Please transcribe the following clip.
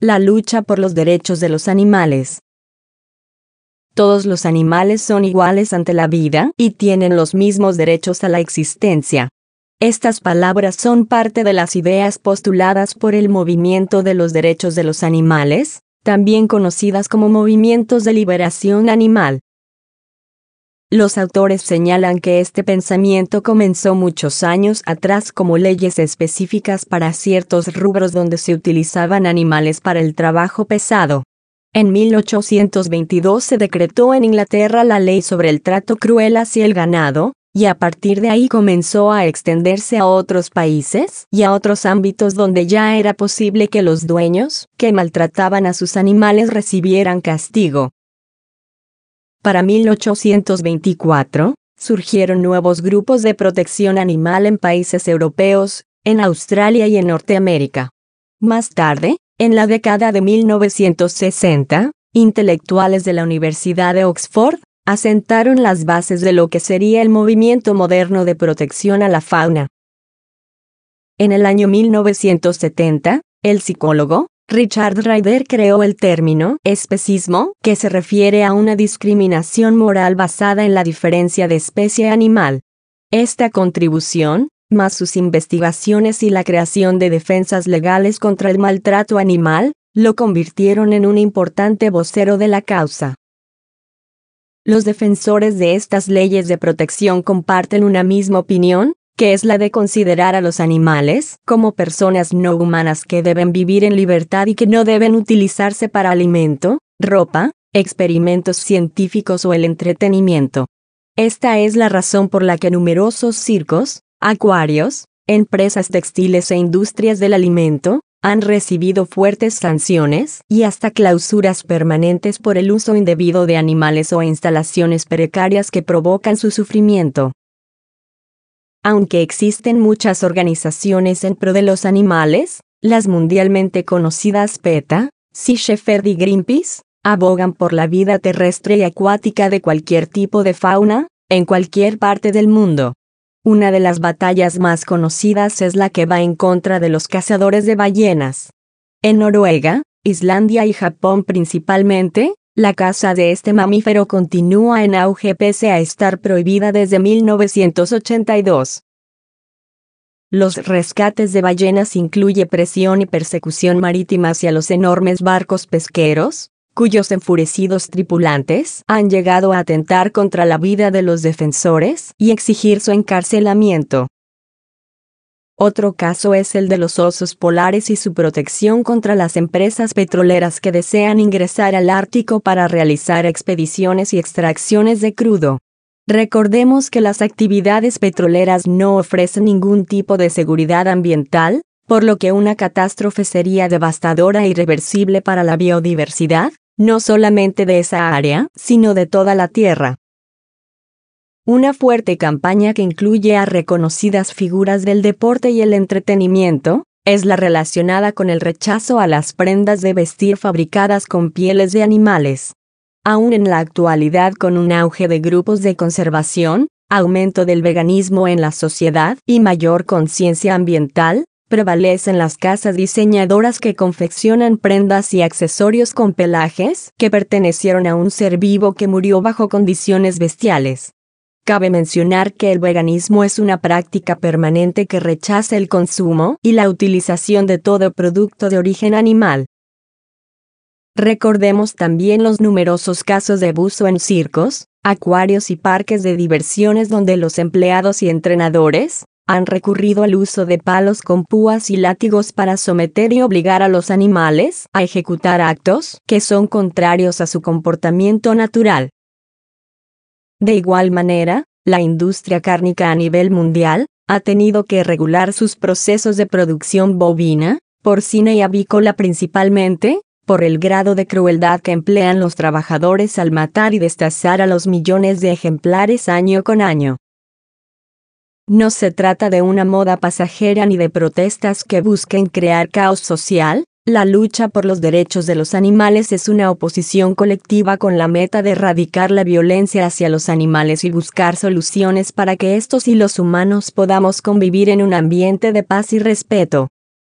la lucha por los derechos de los animales. Todos los animales son iguales ante la vida y tienen los mismos derechos a la existencia. Estas palabras son parte de las ideas postuladas por el movimiento de los derechos de los animales, también conocidas como movimientos de liberación animal. Los autores señalan que este pensamiento comenzó muchos años atrás como leyes específicas para ciertos rubros donde se utilizaban animales para el trabajo pesado. En 1822 se decretó en Inglaterra la ley sobre el trato cruel hacia el ganado, y a partir de ahí comenzó a extenderse a otros países y a otros ámbitos donde ya era posible que los dueños que maltrataban a sus animales recibieran castigo. Para 1824, surgieron nuevos grupos de protección animal en países europeos, en Australia y en Norteamérica. Más tarde, en la década de 1960, intelectuales de la Universidad de Oxford asentaron las bases de lo que sería el movimiento moderno de protección a la fauna. En el año 1970, el psicólogo, Richard Ryder creó el término especismo, que se refiere a una discriminación moral basada en la diferencia de especie animal. Esta contribución, más sus investigaciones y la creación de defensas legales contra el maltrato animal, lo convirtieron en un importante vocero de la causa. Los defensores de estas leyes de protección comparten una misma opinión, que es la de considerar a los animales como personas no humanas que deben vivir en libertad y que no deben utilizarse para alimento, ropa, experimentos científicos o el entretenimiento. Esta es la razón por la que numerosos circos, acuarios, empresas textiles e industrias del alimento, han recibido fuertes sanciones y hasta clausuras permanentes por el uso indebido de animales o instalaciones precarias que provocan su sufrimiento. Aunque existen muchas organizaciones en pro de los animales, las mundialmente conocidas PETA, Sea Shepherd y Greenpeace, abogan por la vida terrestre y acuática de cualquier tipo de fauna, en cualquier parte del mundo. Una de las batallas más conocidas es la que va en contra de los cazadores de ballenas. En Noruega, Islandia y Japón principalmente, la caza de este mamífero continúa en auge pese a estar prohibida desde 1982. Los rescates de ballenas incluye presión y persecución marítima hacia los enormes barcos pesqueros, cuyos enfurecidos tripulantes han llegado a atentar contra la vida de los defensores y exigir su encarcelamiento. Otro caso es el de los osos polares y su protección contra las empresas petroleras que desean ingresar al Ártico para realizar expediciones y extracciones de crudo. Recordemos que las actividades petroleras no ofrecen ningún tipo de seguridad ambiental, por lo que una catástrofe sería devastadora e irreversible para la biodiversidad, no solamente de esa área, sino de toda la Tierra. Una fuerte campaña que incluye a reconocidas figuras del deporte y el entretenimiento, es la relacionada con el rechazo a las prendas de vestir fabricadas con pieles de animales. Aún en la actualidad con un auge de grupos de conservación, aumento del veganismo en la sociedad y mayor conciencia ambiental, prevalecen las casas diseñadoras que confeccionan prendas y accesorios con pelajes que pertenecieron a un ser vivo que murió bajo condiciones bestiales. Cabe mencionar que el veganismo es una práctica permanente que rechaza el consumo y la utilización de todo producto de origen animal. Recordemos también los numerosos casos de abuso en circos, acuarios y parques de diversiones donde los empleados y entrenadores han recurrido al uso de palos con púas y látigos para someter y obligar a los animales a ejecutar actos que son contrarios a su comportamiento natural. De igual manera, la industria cárnica a nivel mundial ha tenido que regular sus procesos de producción bovina, porcina y avícola principalmente, por el grado de crueldad que emplean los trabajadores al matar y destazar a los millones de ejemplares año con año. No se trata de una moda pasajera ni de protestas que busquen crear caos social, la lucha por los derechos de los animales es una oposición colectiva con la meta de erradicar la violencia hacia los animales y buscar soluciones para que estos y los humanos podamos convivir en un ambiente de paz y respeto.